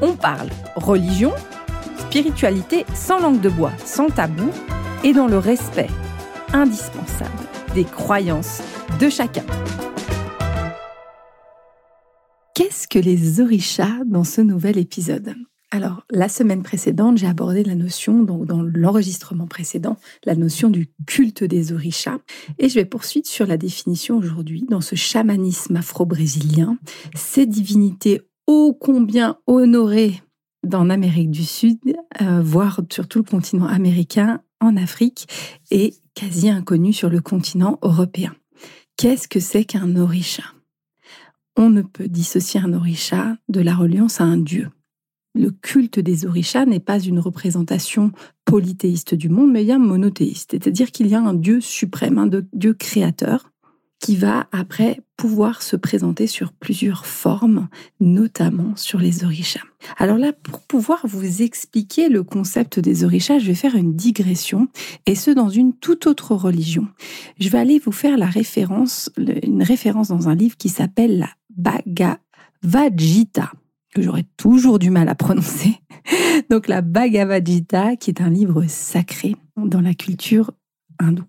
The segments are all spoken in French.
on parle religion, spiritualité sans langue de bois, sans tabou et dans le respect indispensable des croyances de chacun. Qu'est-ce que les orishas dans ce nouvel épisode? Alors, la semaine précédente, j'ai abordé la notion, donc dans l'enregistrement précédent, la notion du culte des orishas. Et je vais poursuivre sur la définition aujourd'hui, dans ce chamanisme afro-brésilien, ces divinités ô combien honoré dans l'Amérique du Sud, euh, voire sur tout le continent américain, en Afrique, et quasi inconnu sur le continent européen. Qu'est-ce que c'est qu'un orisha On ne peut dissocier un orisha de la reliance à un dieu. Le culte des orishas n'est pas une représentation polythéiste du monde, mais bien monothéiste, c'est-à-dire qu'il y a un dieu suprême, un dieu créateur, qui va après pouvoir se présenter sur plusieurs formes, notamment sur les orishas. Alors là, pour pouvoir vous expliquer le concept des orishas, je vais faire une digression, et ce dans une toute autre religion. Je vais aller vous faire la référence, une référence dans un livre qui s'appelle la Bhagavad Gita que j'aurais toujours du mal à prononcer. Donc la Bhagavad Gita, qui est un livre sacré dans la culture hindoue.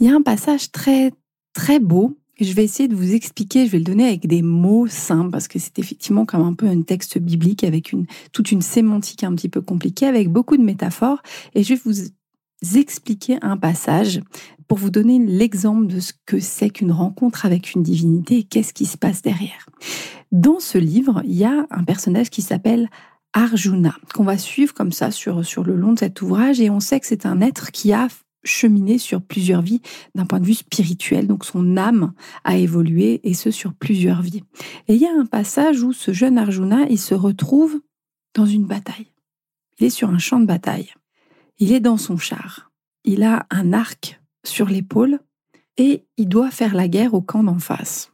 Il y a un passage très très beau. Je vais essayer de vous expliquer, je vais le donner avec des mots simples, parce que c'est effectivement comme un peu un texte biblique avec une, toute une sémantique un petit peu compliquée, avec beaucoup de métaphores. Et je vais vous expliquer un passage pour vous donner l'exemple de ce que c'est qu'une rencontre avec une divinité et qu'est-ce qui se passe derrière. Dans ce livre, il y a un personnage qui s'appelle Arjuna, qu'on va suivre comme ça sur, sur le long de cet ouvrage, et on sait que c'est un être qui a cheminer sur plusieurs vies d'un point de vue spirituel. Donc son âme a évolué et ce sur plusieurs vies. Et il y a un passage où ce jeune Arjuna, il se retrouve dans une bataille. Il est sur un champ de bataille. Il est dans son char. Il a un arc sur l'épaule et il doit faire la guerre au camp d'en face.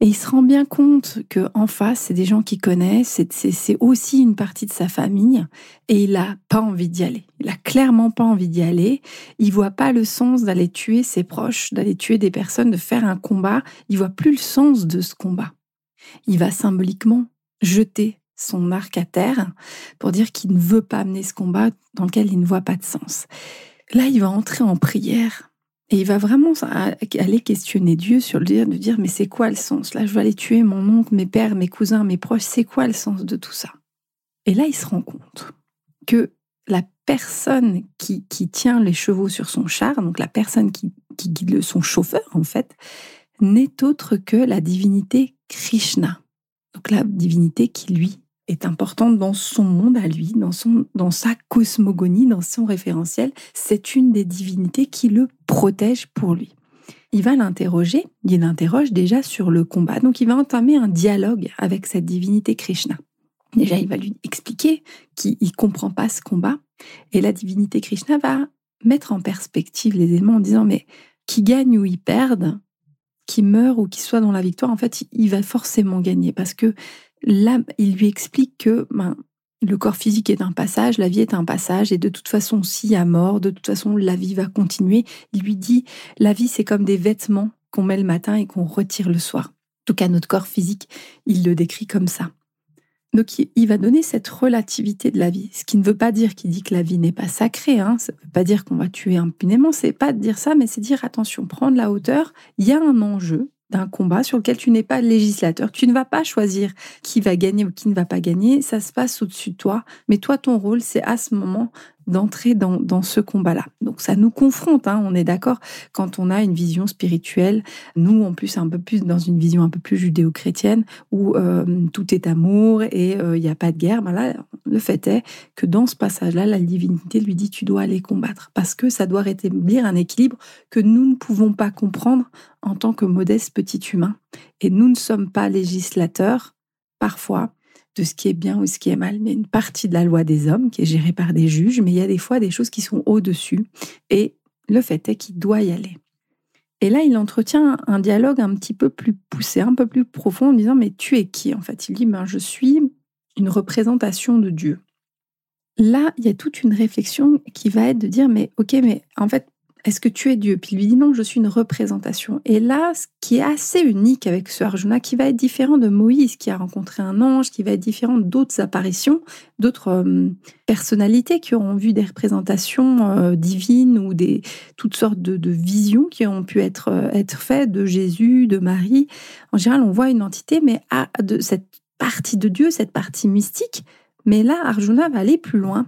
Et il se rend bien compte que en face, c'est des gens qu'il connaît, c'est aussi une partie de sa famille, et il a pas envie d'y aller. Il a clairement pas envie d'y aller. Il voit pas le sens d'aller tuer ses proches, d'aller tuer des personnes, de faire un combat. Il voit plus le sens de ce combat. Il va symboliquement jeter son arc à terre pour dire qu'il ne veut pas mener ce combat dans lequel il ne voit pas de sens. Là, il va entrer en prière et il va vraiment aller questionner Dieu sur le dire de dire mais c'est quoi le sens? Là, je vais aller tuer mon oncle, mes pères, mes cousins, mes proches. C'est quoi le sens de tout ça? Et là, il se rend compte que la personne qui, tient les chevaux sur son char, donc la personne qui, qui guide son chauffeur en fait, n'est autre que la divinité Krishna. Donc la divinité qui lui est importante dans son monde à lui, dans, son, dans sa cosmogonie, dans son référentiel. C'est une des divinités qui le protège pour lui. Il va l'interroger, il l'interroge déjà sur le combat. Donc il va entamer un dialogue avec cette divinité Krishna. Déjà, il va lui expliquer qu'il ne comprend pas ce combat. Et la divinité Krishna va mettre en perspective les éléments en disant, mais qui gagne ou il perde, qui meurt ou qui soit dans la victoire, en fait, il va forcément gagner parce que là, il lui explique que ben, le corps physique est un passage, la vie est un passage, et de toute façon, s'il y a mort, de toute façon, la vie va continuer. Il lui dit, la vie, c'est comme des vêtements qu'on met le matin et qu'on retire le soir. En tout cas, notre corps physique, il le décrit comme ça. Donc, il va donner cette relativité de la vie, ce qui ne veut pas dire qu'il dit que la vie n'est pas sacrée. Hein. Ça ne veut pas dire qu'on va tuer impunément. C'est pas de dire ça, mais c'est dire attention, prendre la hauteur. Il y a un enjeu d'un combat sur lequel tu n'es pas législateur. Tu ne vas pas choisir qui va gagner ou qui ne va pas gagner. Ça se passe au-dessus de toi. Mais toi, ton rôle, c'est à ce moment d'entrer dans, dans, ce combat-là. Donc ça nous confronte, hein, on est d'accord, quand on a une vision spirituelle, nous en plus un peu plus dans une vision un peu plus judéo-chrétienne, où euh, tout est amour et il euh, n'y a pas de guerre, ben là, le fait est que dans ce passage-là, la divinité lui dit tu dois aller combattre, parce que ça doit rétablir un équilibre que nous ne pouvons pas comprendre en tant que modeste petit humain. Et nous ne sommes pas législateurs, parfois, de ce qui est bien ou ce qui est mal, mais une partie de la loi des hommes qui est gérée par des juges, mais il y a des fois des choses qui sont au-dessus. Et le fait est qu'il doit y aller. Et là, il entretient un dialogue un petit peu plus poussé, un peu plus profond, en disant, mais tu es qui en fait? Il dit, ben, je suis une représentation de Dieu. Là, il y a toute une réflexion qui va être de dire, mais ok, mais en fait, est-ce que tu es Dieu? Puis il lui dit non, je suis une représentation. Et là, ce qui est assez unique avec ce Arjuna, qui va être différent de Moïse, qui a rencontré un ange, qui va être différent d'autres apparitions, d'autres euh, personnalités qui auront vu des représentations euh, divines ou des toutes sortes de, visions qui ont pu être, euh, être faites de Jésus, de Marie. En général, on voit une entité, mais à, de cette partie de Dieu, cette partie mystique. Mais là, Arjuna va aller plus loin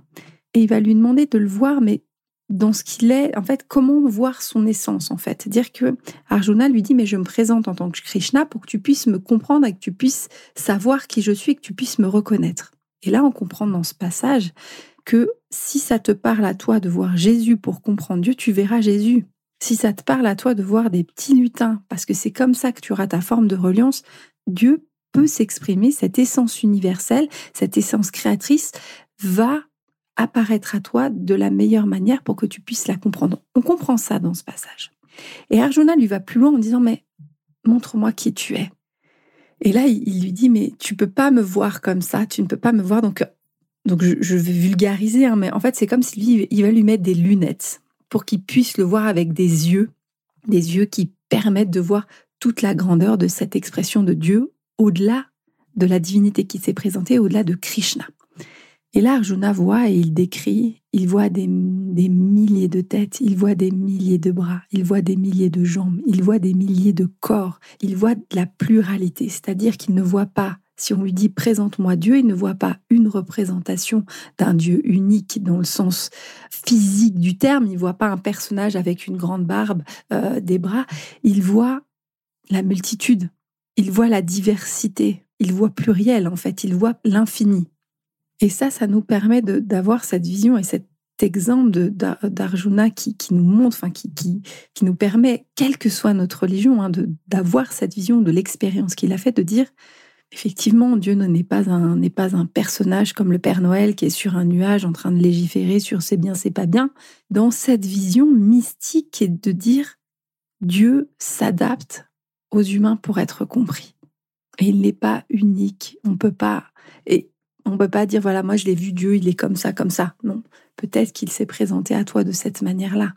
et il va lui demander de le voir, mais dans ce qu'il est, en fait, comment voir son essence, en fait. Dire que Arjuna lui dit, mais je me présente en tant que Krishna pour que tu puisses me comprendre et que tu puisses savoir qui je suis et que tu puisses me reconnaître. Et là, on comprend dans ce passage que si ça te parle à toi de voir Jésus pour comprendre Dieu, tu verras Jésus. Si ça te parle à toi de voir des petits lutins, parce que c'est comme ça que tu auras ta forme de reliance, Dieu peut s'exprimer, cette essence universelle, cette essence créatrice va apparaître à toi de la meilleure manière pour que tu puisses la comprendre. On comprend ça dans ce passage. Et Arjuna lui va plus loin en disant mais montre-moi qui tu es. Et là il lui dit mais tu peux pas me voir comme ça, tu ne peux pas me voir donc donc je, vais vulgariser hein, mais en fait c'est comme si lui il va lui mettre des lunettes pour qu'il puisse le voir avec des yeux, des yeux qui permettent de voir toute la grandeur de cette expression de Dieu au-delà de la divinité qui s'est présentée, au-delà de Krishna. Et là, Arjuna voit et il décrit, il voit des, milliers de têtes, il voit des milliers de bras, il voit des milliers de jambes, il voit des milliers de corps, il voit la pluralité, c'est-à-dire qu'il ne voit pas, si on lui dit présente-moi Dieu, il ne voit pas une représentation d'un Dieu unique dans le sens physique du terme, il voit pas un personnage avec une grande barbe, euh, des bras, il voit la multitude, il voit la diversité, il voit pluriel en fait, il voit l'infini. Et ça, ça nous permet d'avoir cette vision et cet exemple d'Arjuna qui, qui, nous montre, enfin qui, qui, qui, nous permet, quelle que soit notre religion, hein, d'avoir cette vision de l'expérience qu'il a fait, de dire effectivement, Dieu n'est pas un pas un personnage comme le Père Noël qui est sur un nuage en train de légiférer sur c'est bien, c'est pas bien. Dans cette vision mystique et de dire Dieu s'adapte aux humains pour être compris. Et il n'est pas unique. On peut pas. Et on peut pas dire, voilà, moi je l'ai vu Dieu, il est comme ça, comme ça. Non, peut-être qu'il s'est présenté à toi de cette manière-là.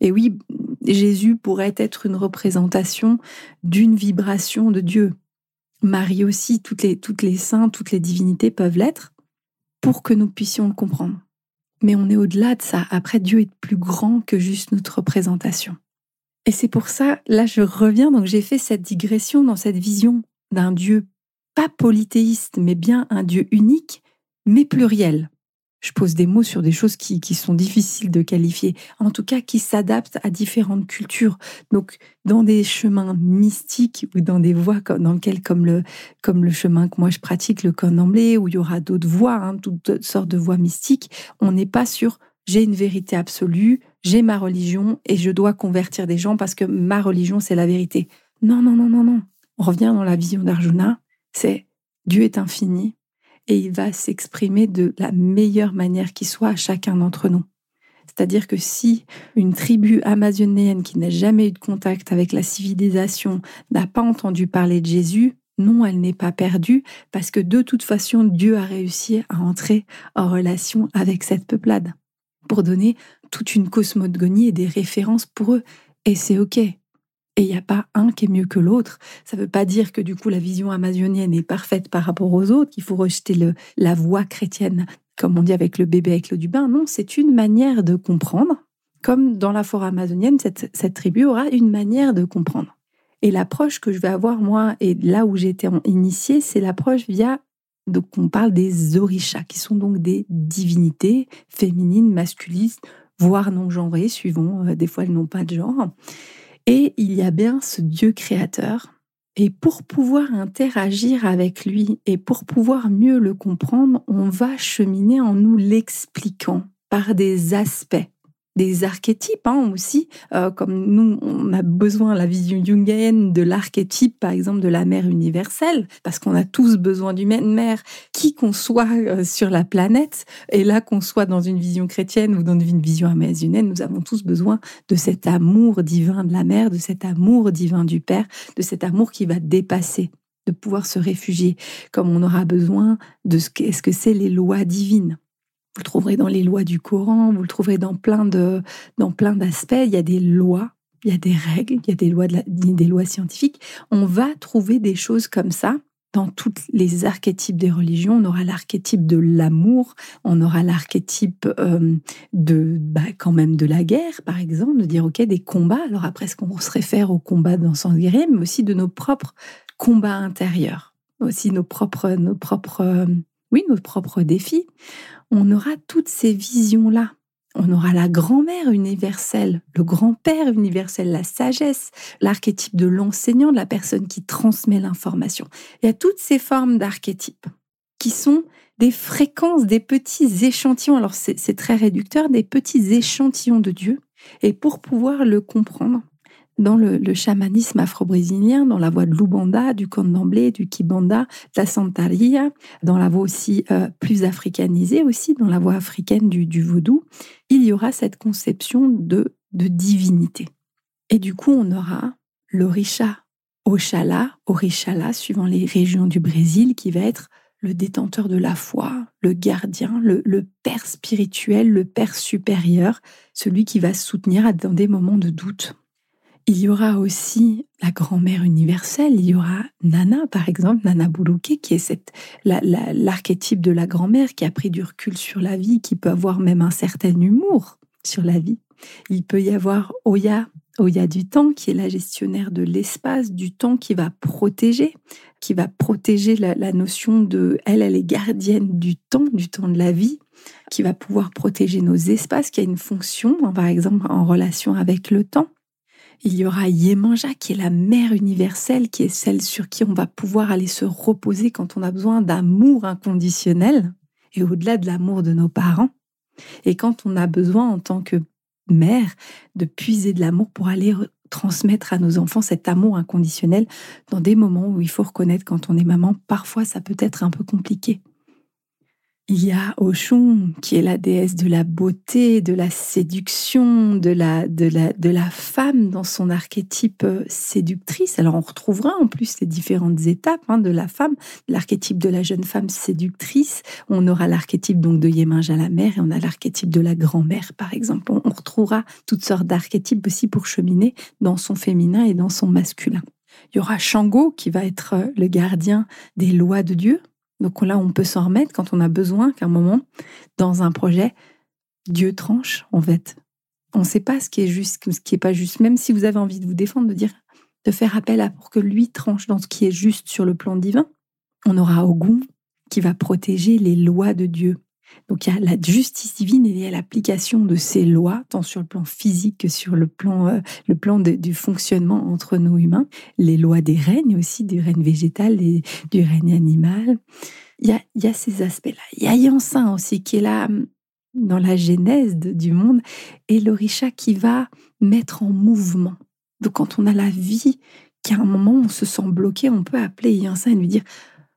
Et oui, Jésus pourrait être une représentation d'une vibration de Dieu. Marie aussi, toutes les, toutes les saints, toutes les divinités peuvent l'être pour que nous puissions le comprendre. Mais on est au-delà de ça. Après, Dieu est plus grand que juste notre représentation. Et c'est pour ça, là, je reviens, donc j'ai fait cette digression dans cette vision d'un Dieu pas polythéiste, mais bien un Dieu unique, mais pluriel. Je pose des mots sur des choses qui, sont difficiles de qualifier, en tout cas qui s'adaptent à différentes cultures. Donc, dans des chemins mystiques ou dans des voies dans lesquelles, comme le, comme le chemin que moi je pratique, le candomblé, où il y aura d'autres voies, hein, toutes sortes de voies mystiques, on n'est pas sur j'ai une vérité absolue, j'ai ma religion et je dois convertir des gens parce que ma religion c'est la vérité. Non, non, non, non, non. On revient dans la vision d'Arjuna c'est Dieu est infini et il va s'exprimer de la meilleure manière qui soit à chacun d'entre nous. C'est-à-dire que si une tribu amazonienne qui n'a jamais eu de contact avec la civilisation n'a pas entendu parler de Jésus, non, elle n'est pas perdue parce que de toute façon, Dieu a réussi à entrer en relation avec cette peuplade pour donner toute une cosmogonie et des références pour eux. Et c'est OK et il n'y a pas un qui est mieux que l'autre. Ça ne veut pas dire que du coup la vision amazonienne est parfaite par rapport aux autres, qu'il faut rejeter le, la voie chrétienne, comme on dit avec le bébé avec l'eau du bain. Non, c'est une manière de comprendre. Comme dans la forêt amazonienne, cette, tribu aura une manière de comprendre. Et l'approche que je vais avoir moi, et là où été initiée, c'est l'approche via donc on parle des orishas, qui sont donc des divinités féminines, masculines, voire non genrées, suivant, euh, des fois elles n'ont pas de genre. Et il y a bien ce Dieu créateur. Et pour pouvoir interagir avec lui et pour pouvoir mieux le comprendre, on va cheminer en nous l'expliquant par des aspects des archétypes hein, aussi, euh, comme nous, on a besoin, la vision jungienne, de l'archétype, par exemple, de la mère universelle, parce qu'on a tous besoin d'une mère, qui qu'on soit euh, sur la planète, et là qu'on soit dans une vision chrétienne ou dans une vision amazonienne, nous avons tous besoin de cet amour divin de la mère, de cet amour divin du Père, de cet amour qui va dépasser de pouvoir se réfugier, comme on aura besoin de ce qu'est-ce que c'est les lois divines. Vous le trouverez dans les lois du Coran, vous le trouverez dans plein de dans plein d'aspects. Il y a des lois, il y a des règles, il y a des lois de des lois scientifiques. On va trouver des choses comme ça dans tous les archétypes des religions. On aura l'archétype de l'amour, on aura l'archétype euh, de bah, quand même de la guerre, par exemple, de dire ok des combats. Alors après, est-ce qu'on se réfère aux combats dans son guerrier, mais aussi de nos propres combats intérieurs, aussi nos propres nos propres euh, oui nos propres défis on aura toutes ces visions-là. On aura la grand-mère universelle, le grand-père universel, la sagesse, l'archétype de l'enseignant, de la personne qui transmet l'information. Il y a toutes ces formes d'archétypes qui sont des fréquences, des petits échantillons. Alors c'est très réducteur, des petits échantillons de Dieu. Et pour pouvoir le comprendre, dans le, chamanisme afro-brésilien, dans la voie de l'Ubanda, du Candomblé, du Kibanda, de la Santaria, dans la voie aussi euh, plus africanisée aussi, dans la voie africaine du, du vaudou, il y aura cette conception de, divinité. Et du coup, on aura l'orisha Oxalá, Orichala, suivant les régions du Brésil, qui va être le détenteur de la foi, le gardien, le, le, père spirituel, le père supérieur, celui qui va soutenir dans des moments de doute. Il y aura aussi la grand-mère universelle, il y aura Nana, par exemple, Nana Boulouké, qui est cette, l'archétype de la grand-mère qui a pris du recul sur la vie, qui peut avoir même un certain humour sur la vie. Il peut y avoir Oya, Oya du temps, qui est la gestionnaire de l'espace, du temps, qui va protéger, qui va protéger la, la notion de, elle, elle est gardienne du temps, du temps de la vie, qui va pouvoir protéger nos espaces, qui a une fonction, par exemple, en relation avec le temps. Il y aura Yemanja qui est la mère universelle, qui est celle sur qui on va pouvoir aller se reposer quand on a besoin d'amour inconditionnel et au-delà de l'amour de nos parents. Et quand on a besoin en tant que mère de puiser de l'amour pour aller transmettre à nos enfants cet amour inconditionnel dans des moments où il faut reconnaître quand on est maman, parfois ça peut être un peu compliqué. Il y a Oshun, qui est la déesse de la beauté, de la séduction, de la, de la, de la femme dans son archétype euh, séductrice. Alors on retrouvera en plus les différentes étapes hein, de la femme, l'archétype de la jeune femme séductrice. On aura l'archétype donc de Yéminja la mère et on a l'archétype de la grand-mère par exemple. On, on retrouvera toutes sortes d'archétypes aussi pour cheminer dans son féminin et dans son masculin. Il y aura Shango qui va être euh, le gardien des lois de Dieu, donc là, on peut s'en remettre quand on a besoin qu'à un moment, dans un projet, Dieu tranche, en fait. On ne sait pas ce qui est juste, ce qui n'est pas juste. Même si vous avez envie de vous défendre, de dire, de faire appel à pour que lui tranche dans ce qui est juste sur le plan divin, on aura Ogun qui va protéger les lois de Dieu. Donc il y a la justice divine et il y a l'application de ces lois, tant sur le plan physique que sur le plan, euh, le plan du fonctionnement entre nous humains. Les lois des règnes aussi, du règne végétal et du règne animal. Il y a, ces aspects-là. Il y a Yansin aussi qui est là hum, dans la genèse du monde et l'orisha qui va mettre en mouvement. Donc quand on a la vie, qu'à un moment on se sent bloqué, on peut appeler Yansin et lui dire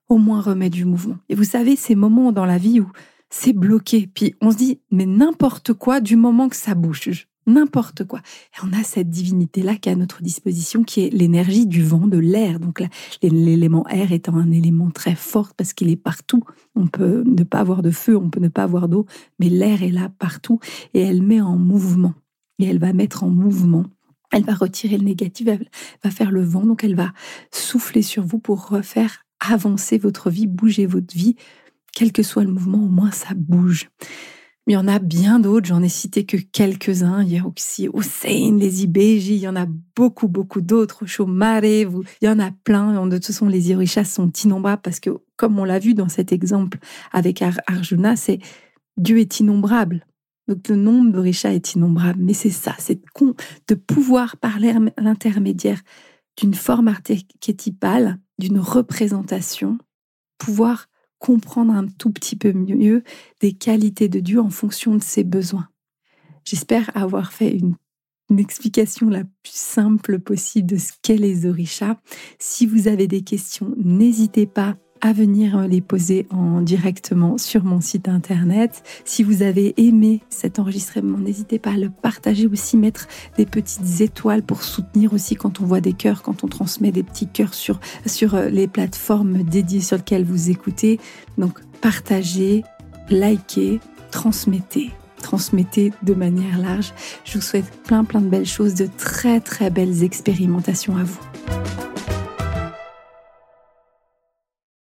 au moins remets du mouvement. Et vous savez, ces moments dans la vie où c'est bloqué. Puis on se dit, mais n'importe quoi du moment que ça bouge, n'importe quoi. On a cette divinité-là qui est à notre disposition, qui est l'énergie du vent, de l'air. Donc l'élément air étant un élément très fort parce qu'il est partout. On peut ne pas avoir de feu, on peut ne pas avoir d'eau, mais l'air est là partout et elle met en mouvement. Et elle va mettre en mouvement. Elle va retirer le négatif, elle va faire le vent, donc elle va souffler sur vous pour refaire avancer votre vie, bouger votre vie quel que soit le mouvement, au moins ça bouge. Mais il y en a bien d'autres, j'en ai cité que quelques-uns. Il y a aussi les Ibeji, il y en a beaucoup, beaucoup d'autres. Chomare, il y en a plein. De toute façon, les Irishas sont innombrables parce que, comme on l'a vu dans cet exemple avec Arjuna, c'est Dieu est innombrable. Donc le nombre d'Orishas est innombrable. Mais c'est ça, c'est de pouvoir parler à l'intermédiaire d'une forme archétypale, d'une représentation, pouvoir comprendre un tout petit peu mieux des qualités de Dieu en fonction de ses besoins. J'espère avoir fait une, explication la plus simple possible de ce qu'est les orishas. Si vous avez des questions, n'hésitez pas à venir les poser en directement sur mon site internet. Si vous avez aimé cet enregistrement, n'hésitez pas à le partager aussi, mettre des petites étoiles pour soutenir aussi quand on voit des cœurs, quand on transmet des petits cœurs sur, sur euh, les plateformes dédiées sur lesquelles vous écoutez. Donc partagez, likez, transmettez transmettez de manière large. Je vous souhaite plein plein de belles choses, de très très belles expérimentations à vous.